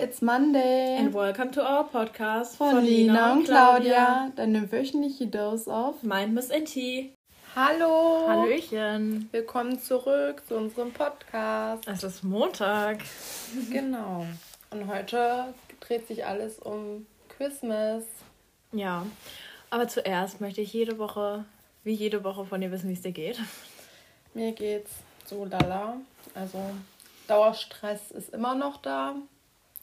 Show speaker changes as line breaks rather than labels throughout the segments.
it's Monday.
And welcome to our podcast
von, von Lina und Claudia, deine wöchentliche Dose auf
Mein Miss NT.
Hallo.
Hallöchen.
Willkommen zurück zu unserem Podcast.
Es ist Montag.
Genau. Und heute dreht sich alles um Christmas.
Ja, aber zuerst möchte ich jede Woche, wie jede Woche von dir wissen, wie es dir geht.
Mir geht's so lala. Also Dauerstress ist immer noch da.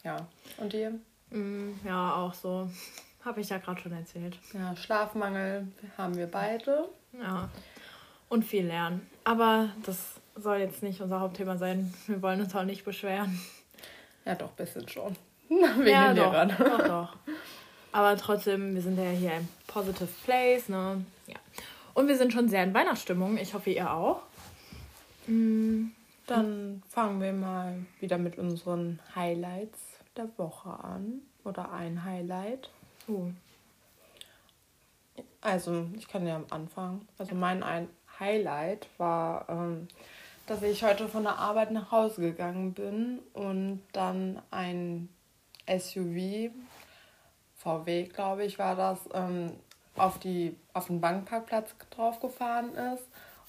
Ja. Und dir?
Mm, ja, auch so. Habe ich ja gerade schon erzählt.
Ja, Schlafmangel haben wir beide.
Ja. Und viel lernen. Aber das soll jetzt nicht unser Hauptthema sein. Wir wollen uns auch nicht beschweren.
Ja, doch, bisschen schon. Wegen ja,
den doch, Lehrern. Doch, doch. Aber trotzdem, wir sind ja hier ein positive place, ne? Ja. Und wir sind schon sehr in Weihnachtsstimmung. Ich hoffe, ihr auch.
Mm. Dann fangen wir mal wieder mit unseren Highlights der Woche an. Oder ein Highlight. Uh. Also, ich kann ja am Anfang. Also, mein ein Highlight war, ähm, dass ich heute von der Arbeit nach Hause gegangen bin und dann ein SUV, VW, glaube ich, war das, ähm, auf, die, auf den Bankparkplatz draufgefahren ist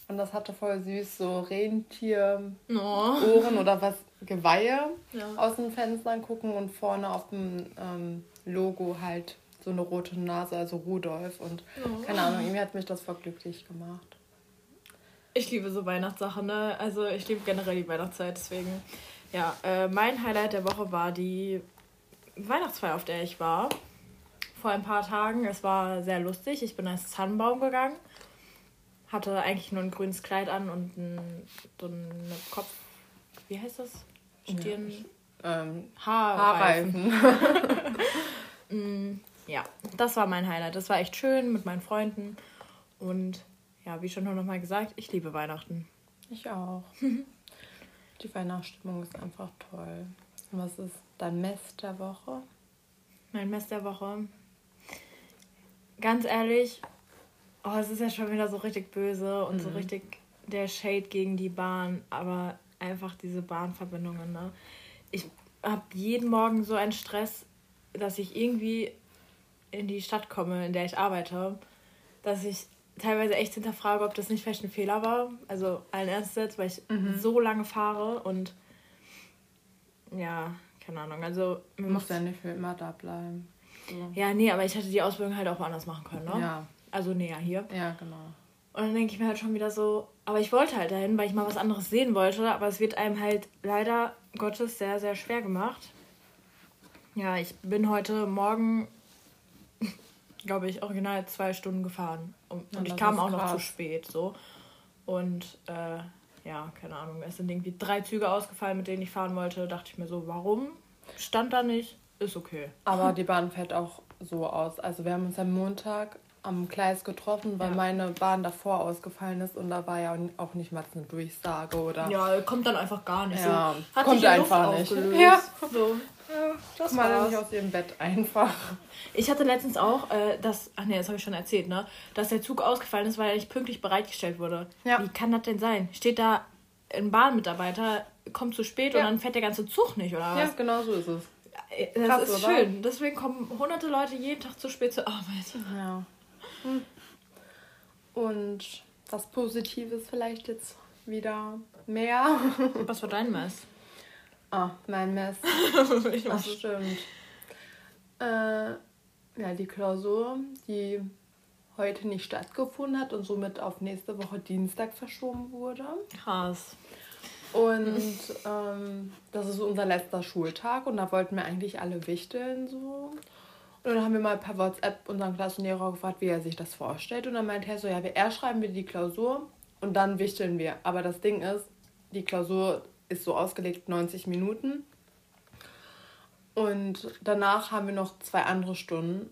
und das hatte voll süß so Rentier oh. Ohren oder was Geweihe ja. aus den Fenstern gucken und vorne auf dem ähm, Logo halt so eine rote Nase, also Rudolf und oh. keine Ahnung, irgendwie hat mich das voll glücklich gemacht.
Ich liebe so Weihnachtssachen, ne? Also ich liebe generell die Weihnachtszeit, deswegen ja, äh, mein Highlight der Woche war die Weihnachtsfeier, auf der ich war. Vor ein paar Tagen. Es war sehr lustig. Ich bin als Tannenbaum gegangen hatte eigentlich nur ein grünes Kleid an und ein, so eine Kopf. Wie heißt das? Stirn. Ja, ähm, Haarreifen. Haarreifen. Mm, ja, das war mein Highlight. Das war echt schön mit meinen Freunden. Und ja, wie schon noch mal gesagt, ich liebe Weihnachten.
Ich auch. Die Weihnachtsstimmung ist einfach toll. Was ist dein Mess der Woche?
Mein Mess der Woche. Ganz ehrlich, Oh, es ist ja schon wieder so richtig böse und mhm. so richtig der Shade gegen die Bahn, aber einfach diese Bahnverbindungen, ne? Ich habe jeden Morgen so einen Stress, dass ich irgendwie in die Stadt komme, in der ich arbeite, dass ich teilweise echt hinterfrage, ob das nicht vielleicht ein Fehler war. Also allen Ernstes, weil ich mhm. so lange fahre und ja, keine Ahnung. Also
du musst ja nicht für immer da bleiben.
So. Ja, nee, aber ich hätte die Ausbildung halt auch woanders machen können, ne? Ja. Also näher hier.
Ja, genau.
Und dann denke ich mir halt schon wieder so, aber ich wollte halt dahin, weil ich mal was anderes sehen wollte, aber es wird einem halt leider Gottes sehr, sehr schwer gemacht. Ja, ich bin heute Morgen, glaube ich, original zwei Stunden gefahren. Und, ja, ich kam auch krass. noch zu spät, so. Und äh, ja, keine Ahnung, es sind irgendwie drei Züge ausgefallen, mit denen ich fahren wollte. Dachte ich mir so, warum? Stand da nicht, ist okay.
Aber die Bahn fährt auch so aus. Also wir haben uns am Montag am Gleis getroffen, weil ja. meine Bahn davor ausgefallen ist und da war ja auch nicht mal eine Durchsage oder.
Ja, kommt dann einfach gar nicht. Ja, so, kommt einfach
nicht. Ja. So. Ja, das Mal war's. nicht aus dem Bett einfach.
Ich hatte letztens auch, äh, das, ach nee, das habe ich schon erzählt, ne, dass der Zug ausgefallen ist, weil er nicht pünktlich bereitgestellt wurde. Ja. Wie kann das denn sein? Steht da ein Bahnmitarbeiter, kommt zu spät ja. und dann fährt der ganze Zug nicht, oder was?
Ja, genau so ist es.
Äh, das Krass, ist oder? schön. Deswegen kommen hunderte Leute jeden Tag zu spät zur Arbeit.
Ja. Hm. Und was Positives vielleicht jetzt wieder mehr.
Was war dein Mess?
Ah, mein Mess. Ach, stimmt. Äh, ja, die Klausur, die heute nicht stattgefunden hat und somit auf nächste Woche Dienstag verschoben wurde.
Krass.
Und ähm, das ist unser letzter Schultag und da wollten wir eigentlich alle wichteln so. Und dann haben wir mal per WhatsApp unseren Klassenlehrer gefragt, wie er sich das vorstellt. Und dann meinte er so, ja, erst schreiben wir die Klausur und dann wichteln wir. Aber das Ding ist, die Klausur ist so ausgelegt 90 Minuten. Und danach haben wir noch zwei andere Stunden.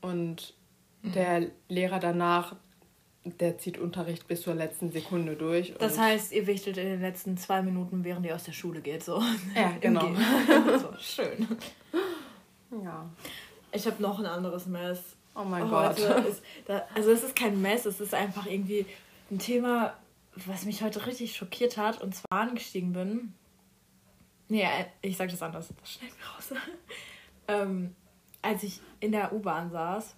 Und mhm. der Lehrer danach, der zieht Unterricht bis zur letzten Sekunde durch.
Das heißt, ihr wichtelt in den letzten zwei Minuten, während ihr aus der Schule geht, so.
Ja, genau.
so, schön.
Ja.
Ich habe noch ein anderes Mess.
Oh mein oh, Gott.
Ist da, also es ist kein Mess, es ist einfach irgendwie ein Thema, was mich heute richtig schockiert hat. Und zwar angestiegen bin Nee, äh, ich sag das anders. Das schnell raus. ähm, als ich in der U-Bahn saß,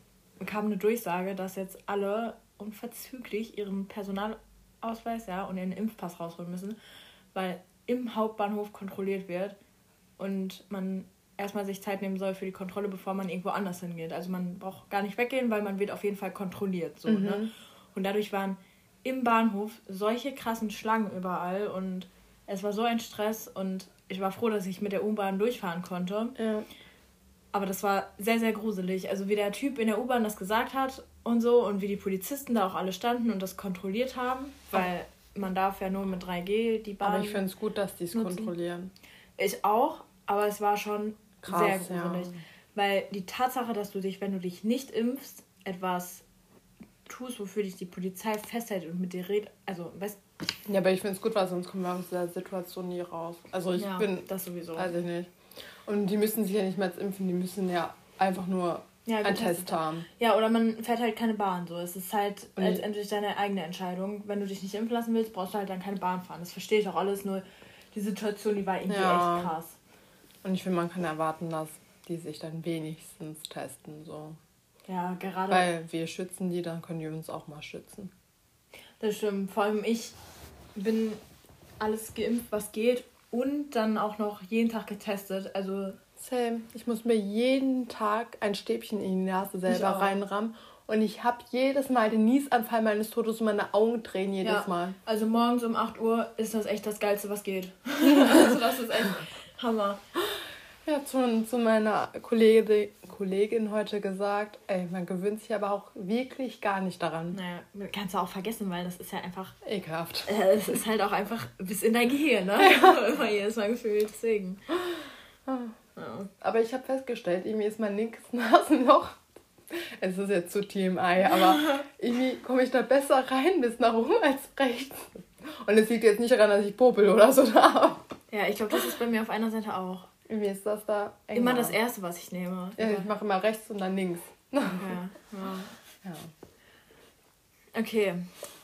kam eine Durchsage, dass jetzt alle unverzüglich ihren Personalausweis ja, und ihren Impfpass rausholen müssen, weil im Hauptbahnhof kontrolliert wird und man erstmal sich Zeit nehmen soll für die Kontrolle, bevor man irgendwo anders hingeht. Also man braucht gar nicht weggehen, weil man wird auf jeden Fall kontrolliert. So, ne? mhm. ne? Und dadurch waren im Bahnhof solche krassen Schlangen überall und es war so ein Stress und ich war froh, dass ich mit der U-Bahn durchfahren konnte. Ja. Aber das war sehr, sehr gruselig. Also wie der Typ in der U-Bahn das gesagt hat und so und wie die Polizisten da auch alle standen und das kontrolliert haben, weil man darf ja nur mit 3G die Bahn.
Aber ich finde es gut, dass die es kontrollieren.
Ich auch, aber es war schon Krass, sehr gruselig. Ja. Weil die Tatsache, dass du dich, wenn du dich nicht impfst, etwas tust, wofür dich die Polizei festhält und mit dir redet, also weißt
Ja, aber ich finde es gut, weil sonst kommen wir aus der Situation nie raus. Also ich ja, bin. Das sowieso. Weiß ich nicht. Und die müssen sich ja nicht mehr impfen, die müssen ja einfach nur ja, einen
Test haben. Ja, oder man fährt halt keine Bahn so. Es ist halt und letztendlich deine eigene Entscheidung. Wenn du dich nicht impfen lassen willst, brauchst du halt dann keine Bahn fahren. Das verstehe ich auch alles, nur die Situation, die war irgendwie ja. echt krass.
Und ich finde, man kann erwarten, dass die sich dann wenigstens testen. So.
Ja, gerade.
Weil wir schützen die, dann können die uns auch mal schützen.
Das stimmt. Vor allem ich bin alles geimpft, was geht. Und dann auch noch jeden Tag getestet. Also.
Same. Ich muss mir jeden Tag ein Stäbchen in die Nase selber reinrammen. Und ich habe jedes Mal den Niesanfall meines Todes und meine Augen drehen jedes ja. Mal.
Also morgens um 8 Uhr ist das echt das Geilste, was geht. also das ist echt Hammer.
Ja, zu, zu meiner Kollegin, Kollegin heute gesagt, ey, man gewöhnt sich aber auch wirklich gar nicht daran.
Naja, kannst du auch vergessen, weil das ist ja einfach...
Ekelhaft.
Äh, es ist halt auch einfach bis in dein Gehirn, ne? Ja. Immer jedes Mal gefühlt, deswegen.
Ah. Ja. Aber ich habe festgestellt, irgendwie ist mein linkes Nasenloch es ist jetzt zu TMI, aber irgendwie komme ich da besser rein bis nach oben als rechts. Und es liegt jetzt nicht daran, dass ich Popel oder so da habe.
Ja, ich glaube, das ist bei mir auf einer Seite auch.
Wie ist das da?
Enger. Immer das erste, was ich nehme.
Ja, ich mache immer rechts und dann links. Okay.
ja. ja. Okay.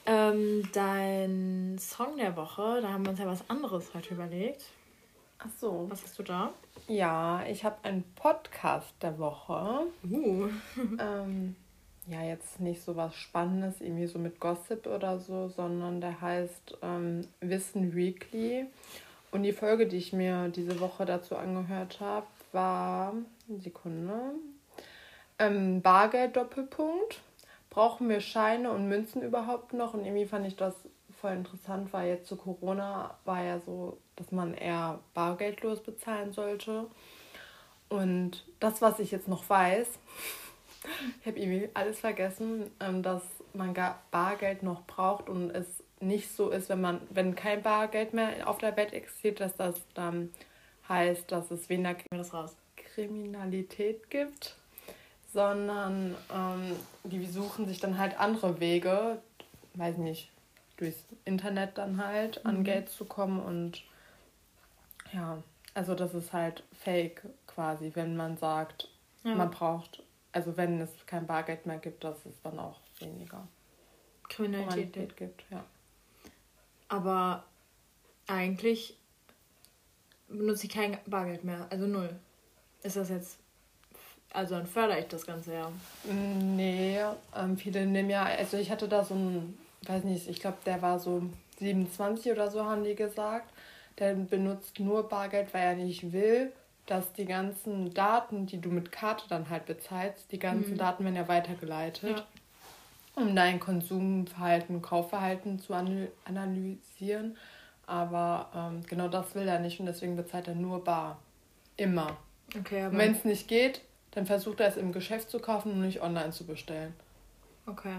Ähm, dein Song der Woche, da haben wir uns ja was anderes heute überlegt.
Ach so.
Was hast du da?
Ja, ich habe einen Podcast der Woche. Uh. ähm, ja, jetzt nicht so was Spannendes, irgendwie so mit Gossip oder so, sondern der heißt ähm, Wissen Weekly. Und die Folge, die ich mir diese Woche dazu angehört habe, war, Sekunde, ähm, Bargeld Doppelpunkt. Brauchen wir Scheine und Münzen überhaupt noch? Und irgendwie fand ich das voll interessant, weil jetzt zu Corona war ja so, dass man eher bargeldlos bezahlen sollte. Und das, was ich jetzt noch weiß, ich habe irgendwie alles vergessen, ähm, dass man Bargeld noch braucht und es nicht so ist, wenn man, wenn kein Bargeld mehr auf der Welt existiert, dass das dann heißt, dass es weniger Kriminalität gibt, sondern ähm, die suchen sich dann halt andere Wege, weiß nicht, durchs Internet dann halt an mhm. Geld zu kommen und ja, also das ist halt fake quasi, wenn man sagt, ja. man braucht, also wenn es kein Bargeld mehr gibt, dass es dann auch weniger Kriminalität
gibt, ja. Aber eigentlich benutze ich kein Bargeld mehr, also null. Ist das jetzt. Also dann fördere ich das Ganze ja.
Nee, ähm, viele nehmen ja, also ich hatte da so ein, weiß nicht, ich glaube, der war so 27 oder so, haben die gesagt. Der benutzt nur Bargeld, weil er nicht will, dass die ganzen Daten, die du mit Karte dann halt bezahlst, die ganzen mhm. Daten werden ja weitergeleitet. Ja um dein Konsumverhalten, Kaufverhalten zu analysieren. Aber ähm, genau das will er nicht und deswegen bezahlt er nur bar. Immer. Okay, Wenn es nicht geht, dann versucht er es im Geschäft zu kaufen und nicht online zu bestellen.
Okay,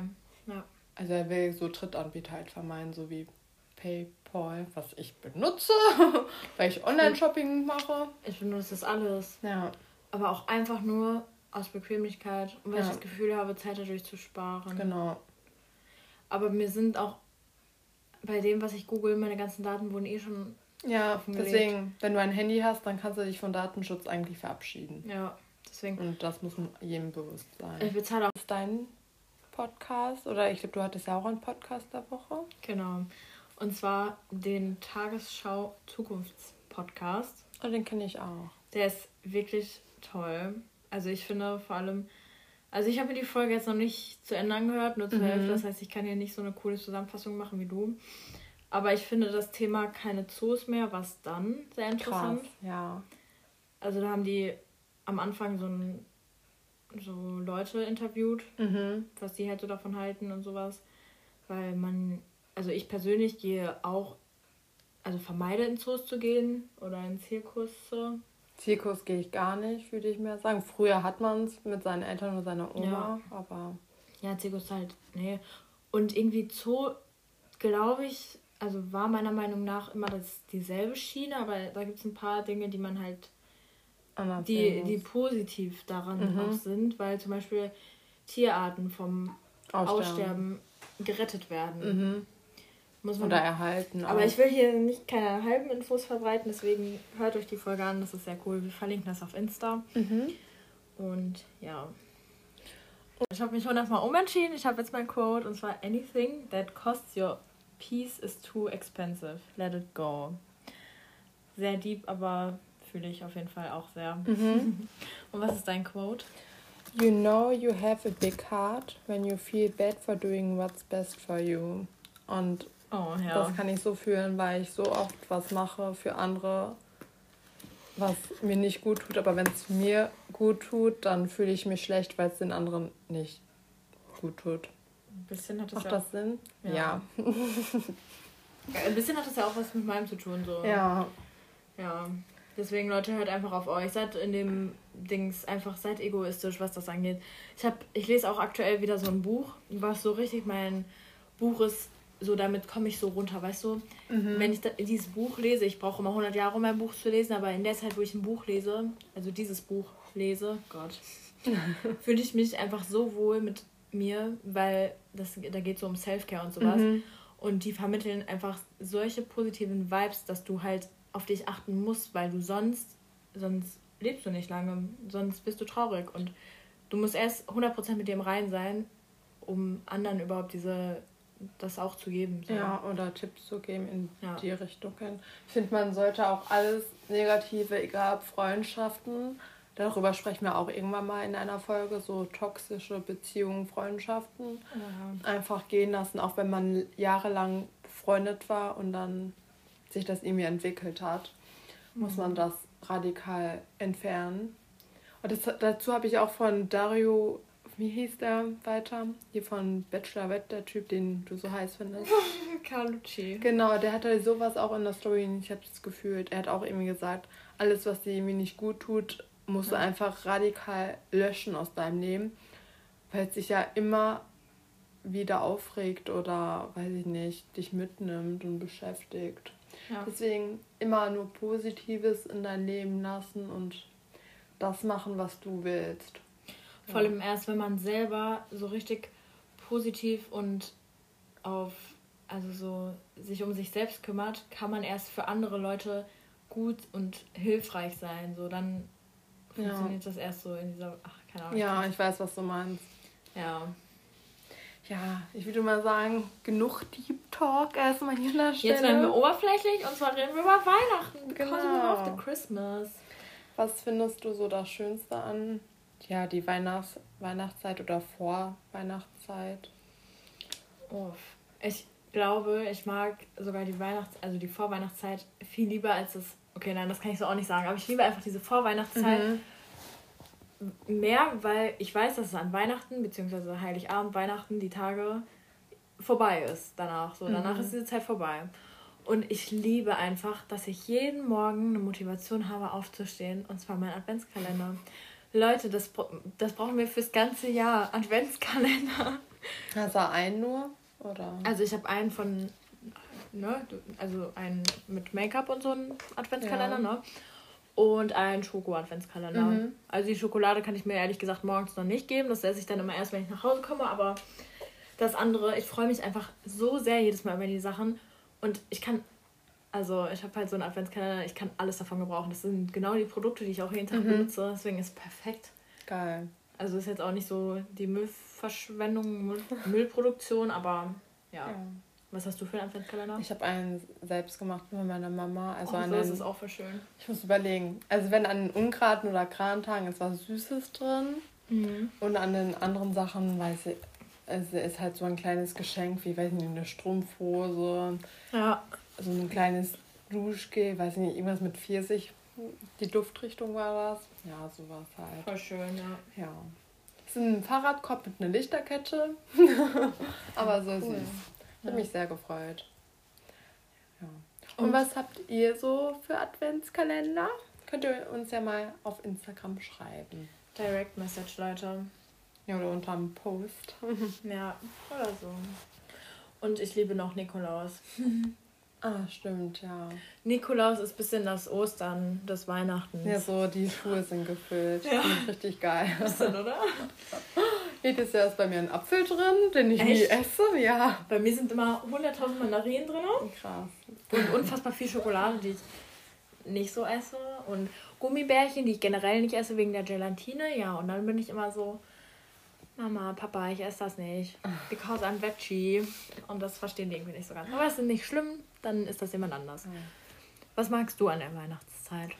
ja.
Also er will so Drittanbieter halt vermeiden, so wie PayPal, was ich benutze, weil ich Online-Shopping mache.
Ich benutze das alles. Ja. Aber auch einfach nur, aus Bequemlichkeit und weil ja. ich das Gefühl habe, Zeit dadurch zu sparen. Genau. Aber mir sind auch bei dem, was ich google, meine ganzen Daten wurden eh schon.
Ja, deswegen, wenn du ein Handy hast, dann kannst du dich von Datenschutz eigentlich verabschieden.
Ja, deswegen.
Und das muss jedem bewusst sein. Ich bezahle auch. Ist dein Podcast oder ich glaube, du hattest ja auch einen Podcast der Woche.
Genau. Und zwar den Tagesschau Zukunftspodcast.
Oh, den kenne ich auch.
Der ist wirklich toll. Also ich finde vor allem, also ich habe mir die Folge jetzt noch nicht zu Ende angehört, nur zur
Mhm.
Hälfte. Das heißt, ich kann hier nicht so eine coole Zusammenfassung machen wie du. Aber ich finde das Thema keine Zoos mehr, was dann sehr interessant.
Krass, ja.
Also da haben die am Anfang so, ein, so Leute interviewt,
Mhm.
was die halt so davon halten und sowas. Weil man, also ich persönlich gehe auch, also vermeide in Zoos zu gehen oder in Zirkusse.
Zirkus gehe ich gar nicht, würde ich mehr sagen. Früher hat man es mit seinen Eltern und seiner Oma,
Ja.
aber
Ja, Zirkus halt, nee. Und irgendwie Zoo, glaube ich, also war meiner Meinung nach immer das dieselbe Schiene, aber da gibt es ein paar Dinge, die man halt,
anders
die, die positiv daran
Mhm.
auch sind, weil zum Beispiel Tierarten vom
Aussterben.
Aussterben, gerettet werden.
Mhm.
Muss man
Oder erhalten.
Aber
auch.
ich will hier nicht keine halben Infos verbreiten, deswegen hört euch die Folge an, das ist sehr cool. Wir verlinken das auf Insta.
Mhm.
Und ja. Ich habe mich hundertmal umentschieden. Ich habe jetzt mein Quote und zwar Anything that costs your peace is too expensive. Let it go. Sehr deep, aber fühle ich auf jeden Fall auch sehr.
Mhm.
Und was ist dein Quote?
You know you have a big heart when you feel bad for doing what's best for you. Und
Oh ja.
das kann ich so fühlen, weil ich so oft was mache für andere, was mir nicht gut tut. Aber wenn es mir gut tut, dann fühle ich mich schlecht, weil es den anderen nicht gut tut.
Ein bisschen hat das
Macht
ja
das Sinn?
Ja.
Ja.
Ein bisschen hat das ja auch was mit meinem zu tun. So.
Ja.
Ja, deswegen Leute, hört einfach auf euch. Seid in dem Dings einfach, seid egoistisch, was das angeht. Ich hab, ich lese auch aktuell wieder so ein Buch, was so richtig mein Buch ist, so damit komme ich so runter, weißt du?
Mhm.
Wenn ich da, dieses Buch lese, ich brauche immer 100 Jahre, um ein Buch zu lesen, aber in der Zeit, wo ich ein Buch lese, also dieses Buch lese, Gott, fühle ich mich einfach so wohl mit mir, weil das, da geht so um Self-Care und sowas.
Mhm.
Und die vermitteln einfach solche positiven Vibes, dass du halt auf dich achten musst, weil du sonst, sonst lebst du nicht lange, sonst bist du traurig. Und du musst erst 100% mit dem rein sein, um anderen überhaupt diese, das auch zu geben. So.
Ja, oder Tipps zu geben in
Ja.
die Richtung. Ich finde, man sollte auch alles Negative, egal ob Freundschaften, darüber sprechen wir auch irgendwann mal in einer Folge, so toxische Beziehungen, Freundschaften,
Ja.
einfach gehen lassen, auch wenn man jahrelang befreundet war und dann sich das irgendwie entwickelt hat, muss man das radikal entfernen. Und das, dazu habe ich auch von Dario, wie hieß der weiter? Hier von Bachelorette, der Typ, den du so heiß findest.
Carlucci.
Genau, der hatte sowas auch in der Story. Ich habe das gefühlt. Er hat auch irgendwie gesagt, alles, was dir irgendwie nicht gut tut, musst du
Ja.
einfach radikal löschen aus deinem Leben, weil es dich ja immer wieder aufregt oder, weiß ich nicht, dich mitnimmt und beschäftigt.
Ja.
Deswegen immer nur Positives in dein Leben lassen und das machen, was du willst.
Vor allem erst, wenn man selber so richtig positiv und auf, also so sich um sich selbst kümmert, kann man erst für andere Leute gut und hilfreich sein. So dann
Ja.
funktioniert das erst so in dieser, ach, keine Ahnung.
Ja, ich weiß, was du meinst.
Ja.
Ja, ich würde mal sagen, genug Deep Talk erstmal hier an der Stelle.
Jetzt werden wir oberflächlich und zwar reden wir über Weihnachten. Because we
Genau.
love the Christmas.
Was findest du so das Schönste an ja, die Weihnachts Weihnachtszeit oder Vorweihnachtszeit?
Oh, ich glaube, ich mag sogar die Weihnachts-, also die Vorweihnachtszeit viel lieber als das. Okay, nein, das kann ich so auch nicht sagen, aber ich liebe einfach diese Vorweihnachtszeit
Mhm.
mehr, weil ich weiß, dass es an Weihnachten, beziehungsweise Heiligabend, Weihnachten, die Tage vorbei ist danach. So, danach
Mhm.
ist diese Zeit vorbei. Und ich liebe einfach, dass ich jeden Morgen eine Motivation habe, aufzustehen. Und zwar mein Adventskalender. Leute, das, das brauchen wir fürs ganze Jahr. Adventskalender.
Hast du einen nur? Oder?
Also ich habe einen von, ne, also einen mit Make-up und so einen Adventskalender,
Ja.
ne? Und einen Schoko-Adventskalender.
Mhm.
Also die Schokolade kann ich mir ehrlich gesagt morgens noch nicht geben. Das esse ich dann immer erst, wenn ich nach Hause komme. Aber das andere, ich freue mich einfach so sehr jedes Mal über die Sachen. Und ich kann, also ich habe halt so einen Adventskalender, ich kann alles davon gebrauchen. Das sind genau die Produkte, die ich auch jeden Tag
Mhm.
benutze. Deswegen ist es perfekt.
Geil.
Also ist jetzt auch nicht so die Müllverschwendung, Müll Müllproduktion, aber ja.
Ja.
Was hast du für einen Adventskalender?
Ich habe einen selbst gemacht mit meiner Mama. Also
oh, so ist es auch für schön.
Ich muss überlegen. Also wenn an den Ungraten oder Krantagen ist was Süßes drin.
Mhm.
Und an den anderen Sachen, weiß ich, es ist halt so ein kleines Geschenk, wie, weiß nicht, eine Strumpfhose.
Ja.
So ein kleines Duschgel, weiß nicht, irgendwas mit Pfirsich. Die Duftrichtung war das. Ja, sowas halt.
Voll schön, ja.
Ja. Es ist ein Fahrradkorb mit einer Lichterkette. Aber so
Cool.
süß. Ich habe
Ja.
mich sehr gefreut. Ja. Und, was habt ihr so für Adventskalender? Könnt ihr uns ja mal auf Instagram schreiben.
Direct Message, Leute.
Ja, oder unter einem Post.
Ja, oder so. Und ich liebe noch Nikolaus.
ah, stimmt, ja.
Nikolaus ist ein bisschen das Ostern des Weihnachtens.
Ja, so die Schuhe sind gefüllt.
Ja.
Richtig geil.
Bisschen, oder?
Jedes Jahr ist bei mir ein Apfel drin, den ich nie
Echt?
esse. Ja.
Bei mir sind immer 100.000 Mandarinen drin
Krass.
und unfassbar viel Schokolade, die ich nicht so esse. Und Gummibärchen, die ich generell nicht esse wegen der Gelatine. Ja, und dann bin ich immer so, Mama, Papa, ich esse das nicht. Because I'm veggie. Und das verstehen die irgendwie nicht so ganz. Aber es ist nicht schlimm, dann ist das jemand anders. Was magst du an der Weihnachtszeit?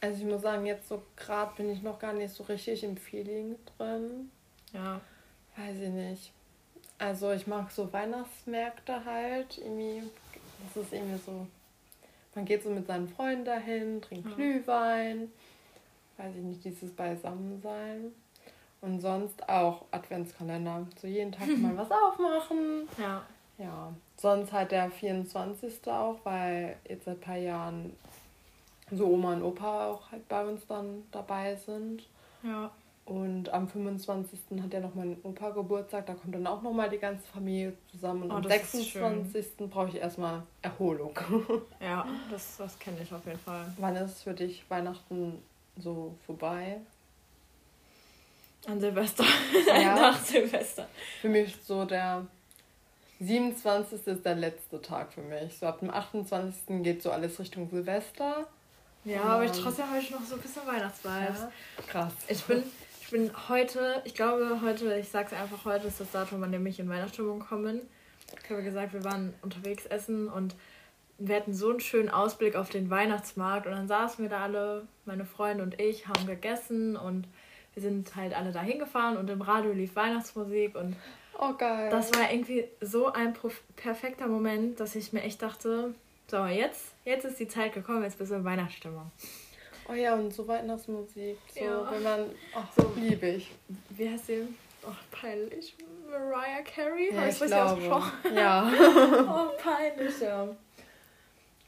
Also ich muss sagen, jetzt so gerade bin ich noch gar nicht so richtig im Feeling drin.
Ja.
Weiß ich nicht. Also ich mag so Weihnachtsmärkte halt. Irgendwie, das ist irgendwie so. Man geht so mit seinen Freunden dahin, trinkt
Ja.
Glühwein. Weiß ich nicht, dieses Beisammensein. Und sonst auch Adventskalender. So jeden Tag mal was aufmachen.
Ja.
Ja. Sonst halt der 24. auch, weil jetzt seit ein paar Jahren so Oma und Opa auch halt bei uns dann dabei sind.
Ja.
Und am 25. hat ja noch mein Opa Geburtstag, da kommt dann auch nochmal die ganze Familie zusammen. Und
Oh,
am
das ist
26. brauche ich erstmal Erholung.
Ja, das, das kenne ich auf jeden Fall.
Wann ist für dich Weihnachten so vorbei?
An Silvester.
Ja.
Nach Silvester.
Für mich so der 27. ist der letzte Tag für mich. So ab dem 28. geht so alles Richtung Silvester.
Ja, aber ich trotzdem habe ich noch so ein bisschen Weihnachtsvibes.
Ja. Krass.
Ich bin, ich bin heute, ich glaube heute, ich sag's einfach, heute ist das Datum, an dem ich in Weihnachtsstimmung kommen. Ich habe gesagt, wir waren unterwegs essen und wir hatten so einen schönen Ausblick auf den Weihnachtsmarkt und dann saßen wir da alle, meine Freunde und ich, haben gegessen und wir sind halt alle da hingefahren und im Radio lief Weihnachtsmusik und
Oh, geil.
das war irgendwie so ein perfekter Moment, dass ich mir echt dachte, so, jetzt, jetzt ist die Zeit gekommen, jetzt bist du in Weihnachtsstimmung.
oh ja, und so Weihnachtsmusik. So,
Ja.
wenn man. Ach,
So.
so liebe ich.
Wie heißt sie? Oh, peinlich. Mariah Carey?
Ja, ich
ich's richtig
glaube.
ausgesprochen?
Ja.
Oh, peinlich, ja.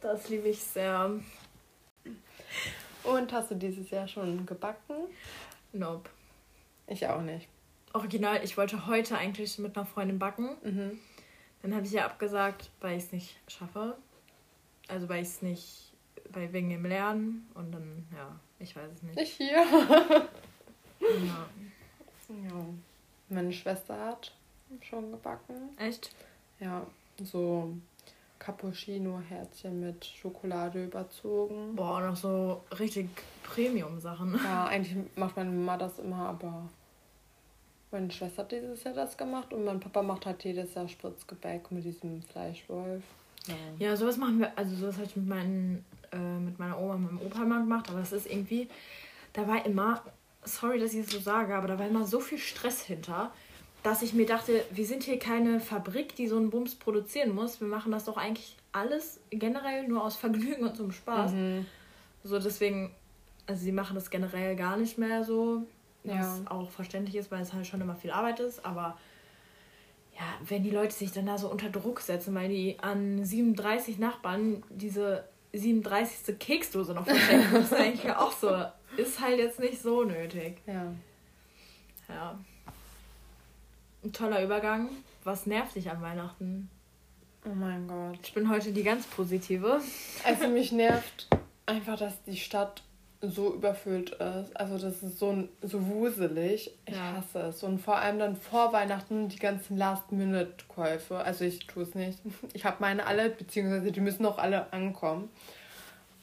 Das liebe ich sehr.
Und hast du dieses Jahr schon gebacken?
Nope.
Ich auch nicht.
Original, ich wollte heute eigentlich mit einer Freundin backen.
Mhm.
Dann habe ich ja abgesagt, weil ich es nicht schaffe. Also weil ich es nicht, weil wegen dem Lernen. Und dann, ja, ich weiß es nicht.
Nicht hier.
Ja.
Ja. Meine Schwester hat schon gebacken.
Echt?
Ja, so Cappuccino-Herzchen mit Schokolade überzogen.
Boah, noch so richtig Premium-Sachen.
Ja, eigentlich macht meine Mama das immer, aber meine Schwester hat dieses Jahr das gemacht und mein Papa macht halt jedes Jahr Spritzgebäck mit diesem Fleischwolf. Ja.
Ja, sowas machen wir, also sowas habe ich mit, meinen, äh, mit meiner Oma und meinem Opa mal gemacht, aber das ist irgendwie, da war immer, sorry, dass ich das so sage, aber da war immer so viel Stress hinter, dass ich mir dachte, wir sind hier keine Fabrik, die so einen Bums produzieren muss. Wir machen das doch eigentlich alles generell nur aus Vergnügen und zum Spaß.
Mhm.
So deswegen, also sie machen das generell gar nicht mehr so, was
Ja.
auch verständlich ist, weil es halt schon immer viel Arbeit ist, aber ja, wenn die Leute sich dann da so unter Druck setzen, weil die an 37 Nachbarn diese 37. Keksdose noch verschenken müssen, denke ich mir auch so, ist halt jetzt nicht so nötig.
Ja.
Ja. Ein toller Übergang. Was nervt dich an Weihnachten?
Oh mein Gott.
Ich bin heute die ganz positive.
Also mich nervt einfach, dass die Stadt so überfüllt ist. Also das ist so, ein- so wuselig. Ich
Ja.
hasse es. Und vor allem dann vor Weihnachten die ganzen Last-Minute-Käufe. Also ich tue es nicht. Ich habe meine alle, beziehungsweise die müssen auch alle ankommen.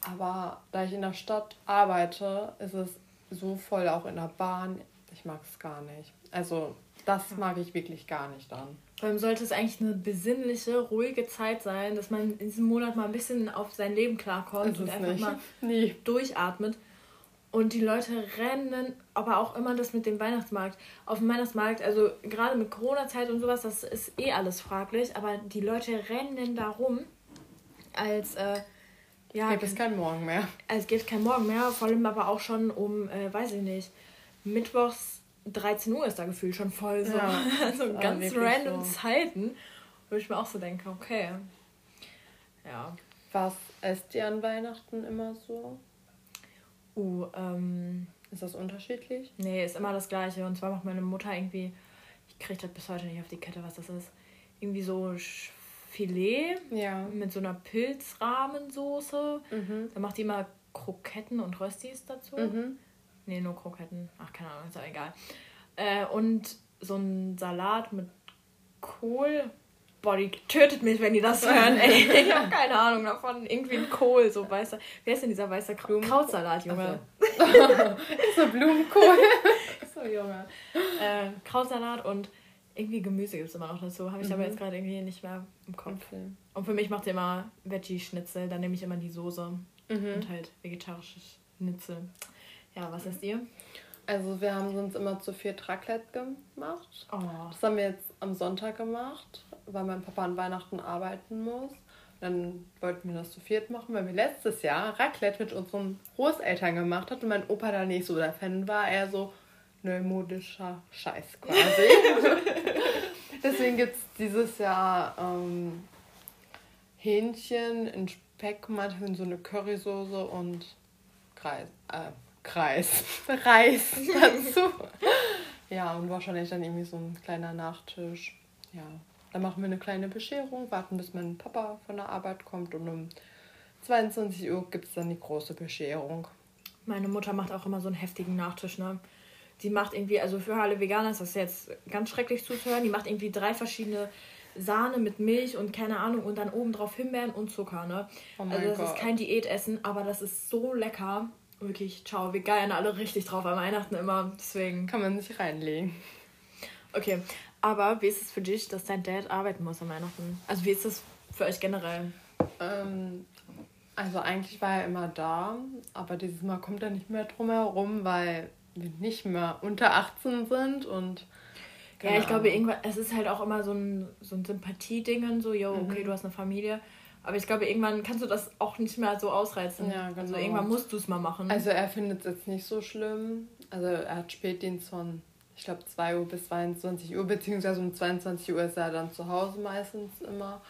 Aber da ich in der Stadt arbeite, ist es so voll, auch in der Bahn. ich mag es gar nicht. Also das ja. mag ich wirklich gar nicht dann.
Vor allem sollte es eigentlich eine besinnliche, ruhige Zeit sein, dass man in diesem Monat mal ein bisschen auf sein Leben klarkommt und einfach nicht. mal Nie. durchatmet. Und die Leute rennen, aber auch immer das mit dem Weihnachtsmarkt. Auf dem Weihnachtsmarkt, also gerade mit Corona-Zeit und sowas, das ist eh alles fraglich, aber die Leute rennen da rum, als äh,
ja. Gibt es kein Morgen mehr.
Es gibt kein Morgen mehr, vor allem aber auch schon um, äh, weiß ich nicht, Mittwochs 13 Uhr ist da gefühlt schon voll so. Ja, also ganz random so. Zeiten, wo ich mir auch so denke, okay. Ja.
Was esst ihr an Weihnachten immer so?
Uh, ähm.
Ist das unterschiedlich?
Nee, ist immer das gleiche. Und zwar macht meine Mutter irgendwie, ich kriege das bis heute nicht auf die Kette, was das ist. Irgendwie so Filet ja. mit so einer Pilzrahmensoße. Mhm. Dann macht die immer Kroketten und Röstis dazu. Mhm. Nee, nur Kroketten. Ach, keine Ahnung, ist auch egal. Äh, und so ein Salat mit Kohl. Boah, die tötet mich, wenn die das hören. Ey, ich habe keine Ahnung davon. Irgendwie ein Kohl, so weißer. Wer ist denn dieser weiße Blumen Krautsalat, Junge? So. ist so Blumenkohl. so, Junge. Äh, Krautsalat und irgendwie Gemüse gibt es immer noch dazu. Habe ich mhm. aber jetzt gerade irgendwie nicht mehr im Kopf. Okay. Und für mich macht ihr immer Veggie-Schnitzel. Dann nehme ich immer die Soße. Mhm. Und halt vegetarisches Schnitzel. Ja, was ist ihr?
Also wir haben uns immer zu viert Raclette gemacht. Oh. Das haben wir jetzt am Sonntag gemacht, weil mein Papa an Weihnachten arbeiten muss. Dann wollten wir das zu viert machen, weil wir letztes Jahr Raclette mit unseren Großeltern gemacht hat und mein Opa da nicht so der Fan war. Er so neumodischer Scheiß quasi. Deswegen gibt es dieses Jahr ähm, Hähnchen in Speckmantel so eine Currysoße und Kreis. Äh, Kreis. Reis dazu. ja, und wahrscheinlich dann irgendwie so ein kleiner Nachtisch. Ja. Dann machen wir eine kleine Bescherung, warten bis mein Papa von der Arbeit kommt und um 22 Uhr gibt es dann die große Bescherung.
Meine Mutter macht auch immer so einen heftigen Nachtisch, ne? Die macht irgendwie, also für alle Veganer ist das jetzt ganz schrecklich zuzuhören, die macht irgendwie drei verschiedene Sahne mit Milch und keine Ahnung und dann oben drauf Himbeeren und Zucker, ne? Oh also das Gott. ist kein Diätessen, aber das ist so lecker wirklich, ciao, wir geiern alle richtig drauf an Weihnachten immer, deswegen.
Kann man sich reinlegen.
Okay, aber wie ist es für dich, dass dein Dad arbeiten muss an Weihnachten? Also wie ist das für euch generell?
Ähm, also eigentlich war er immer da, aber dieses Mal kommt er nicht mehr drum herum, weil wir nicht mehr unter 18 sind und
ja, ich glaube, irgendwann, es ist halt auch immer so ein, so ein Sympathiedingen, so, yo, okay, mhm. du hast eine Familie. Aber ich glaube, irgendwann kannst du das auch nicht mehr so ausreizen. Ja, genau. Also irgendwann musst du es mal machen.
Also er findet es jetzt nicht so schlimm. Also er hat Spätdienst von, ich glaube, 2 Uhr bis 22 Uhr, beziehungsweise um 22 Uhr ist er dann zu Hause meistens immer.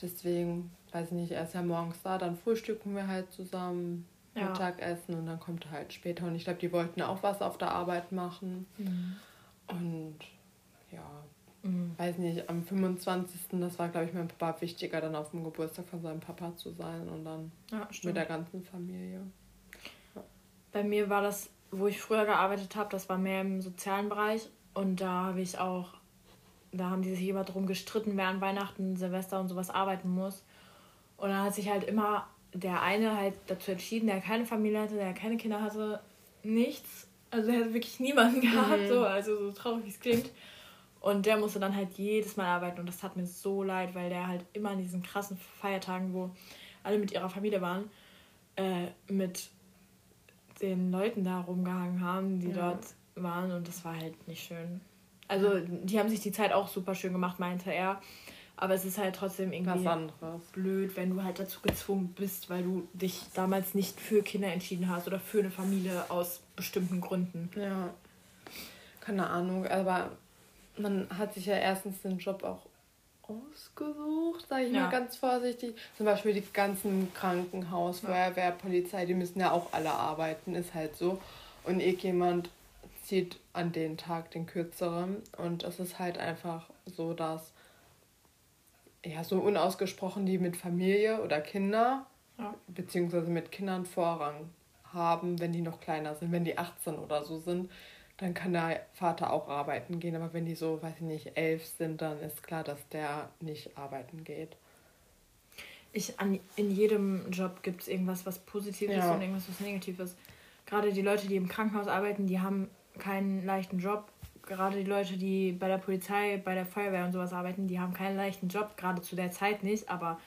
Deswegen, weiß ich nicht, er ist ja morgens da, dann frühstücken wir halt zusammen, ja. Mittagessen und dann kommt er halt später. Und ich glaube, die wollten auch was auf der Arbeit machen. Mhm. Und ja. Weiß nicht, am 25. das war, glaube ich, mein Papa wichtiger, dann auf dem Geburtstag von seinem Papa zu sein und dann ja, mit der ganzen Familie.
Ja. Bei mir war das, wo ich früher gearbeitet habe, das war mehr im sozialen Bereich und da habe ich auch, da haben die sich immer darum gestritten, wer an Weihnachten, Silvester und sowas arbeiten muss. Und dann hat sich halt immer der eine halt dazu entschieden, der keine Familie hatte, der keine Kinder hatte, nichts. Also er hat wirklich niemanden gehabt, mhm. so, also so traurig wie es klingt. Und der musste dann halt jedes Mal arbeiten und das tat mir so leid, weil der halt immer an diesen krassen Feiertagen, wo alle mit ihrer Familie waren, äh, mit den Leuten da rumgehangen haben, die ja. dort waren und das war halt nicht schön. Also die haben sich die Zeit auch super schön gemacht, meinte er. Aber es ist halt trotzdem irgendwie blöd, wenn du halt dazu gezwungen bist, weil du dich damals nicht für Kinder entschieden hast oder für eine Familie aus bestimmten Gründen.
Ja. Keine Ahnung, aber man hat sich ja erstens den Job auch ausgesucht, sage ich ja. mal ganz vorsichtig. Zum Beispiel die ganzen Krankenhaus, Feuerwehr, Polizei, die müssen ja auch alle arbeiten, ist halt so. Und irgendjemand zieht an den Tag den kürzeren. Und es ist halt einfach so, dass ja so unausgesprochen die mit Familie oder Kinder, ja. beziehungsweise mit Kindern Vorrang haben, wenn die noch kleiner sind, wenn die 18 oder so sind dann kann der Vater auch arbeiten gehen. Aber wenn die so, weiß ich nicht, elf sind, dann ist klar, dass der nicht arbeiten geht.
Ich, an, in jedem Job gibt es irgendwas, was positiv ja. ist und irgendwas, was negativ ist. Gerade die Leute, die im Krankenhaus arbeiten, die haben keinen leichten Job. Gerade die Leute, die bei der Polizei, bei der Feuerwehr und sowas arbeiten, die haben keinen leichten Job, gerade zu der Zeit nicht. Aber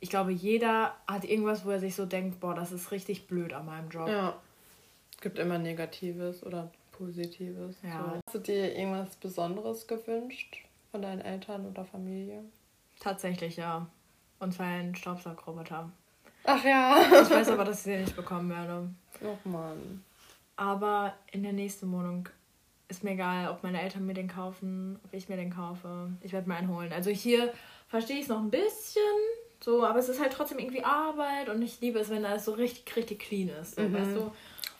ich glaube, jeder hat irgendwas, wo er sich so denkt, boah, das ist richtig blöd an meinem Job.
Ja. Es gibt immer Negatives oder Positives.
Ja.
So. Hast du dir irgendwas Besonderes gewünscht von deinen Eltern oder Familie?
Tatsächlich, ja. Und zwar ein Staubsaugroboter.
Ach ja.
Ich weiß aber, dass ich den nicht bekommen werde.
Oh Mann.
Aber in der nächsten Wohnung ist mir egal, ob meine Eltern mir den kaufen, ob ich mir den kaufe. Ich werde mir einen holen. Also hier verstehe ich es noch ein bisschen, so, aber es ist halt trotzdem irgendwie Arbeit und ich liebe es, wenn alles so richtig, richtig clean ist. So,
Mhm.
weißt du?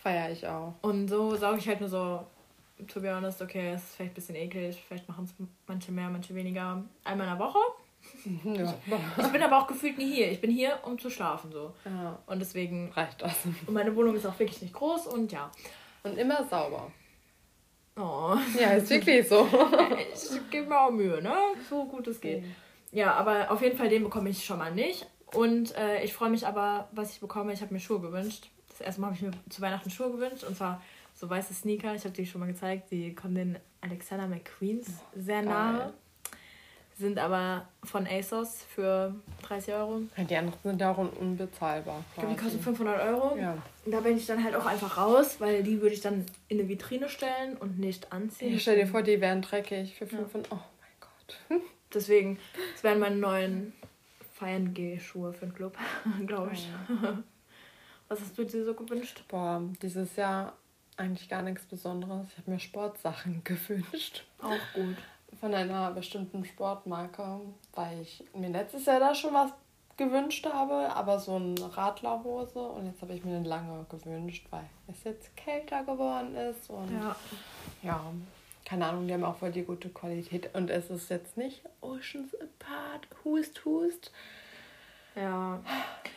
Feier ich auch.
Und so sauge ich halt nur so, to be honest, okay, es ist vielleicht ein bisschen eklig, vielleicht machen es manche mehr, manche weniger. Einmal in der Woche.
Ja.
Ich bin aber auch gefühlt nie hier. Ich bin hier, um zu schlafen, so.
ja.
Und deswegen,
Reicht das.
und meine Wohnung ist auch wirklich nicht groß und ja.
Und immer sauber.
Oh.
Ja, ist wirklich so.
Ich gebe mir auch Mühe, ne? So gut es geht. Ja, aber auf jeden Fall den bekomme ich schon mal nicht. Und äh, ich freue mich aber, was ich bekomme. Ich habe mir Schuhe gewünscht. Das erste Mal habe ich mir zu Weihnachten Schuhe gewünscht. Und zwar so weiße Sneaker. Ich habe die schon mal gezeigt. Die kommen den Alexander McQueens sehr nahe. Sind aber von ASOS für 30 Euro.
Die anderen sind ja auch un- unbezahlbar.
Ich glaube, die kosten 500 Euro.
Ja.
Und da bin ich dann halt auch einfach raus, weil die würde ich dann in eine Vitrine stellen und nicht anziehen.
Ich stell dir vor, die wären dreckig für 500. Oh mein Gott.
Deswegen, das wären meine neuen Feiern-G-Schuhe für den Club, glaube ich. Was hast du dir so gewünscht?
Boah, dieses Jahr eigentlich gar nichts Besonderes. Ich habe mir Sportsachen gewünscht.
Auch gut.
Von einer bestimmten Sportmarke, weil ich mir letztes Jahr da schon was gewünscht habe, aber so eine Radlerhose und jetzt habe ich mir eine lange gewünscht, weil es jetzt kälter geworden ist und
Ja.
ja, keine Ahnung, die haben auch voll die gute Qualität und es ist jetzt nicht Oceans Apart, Hust, Hust.
Ja.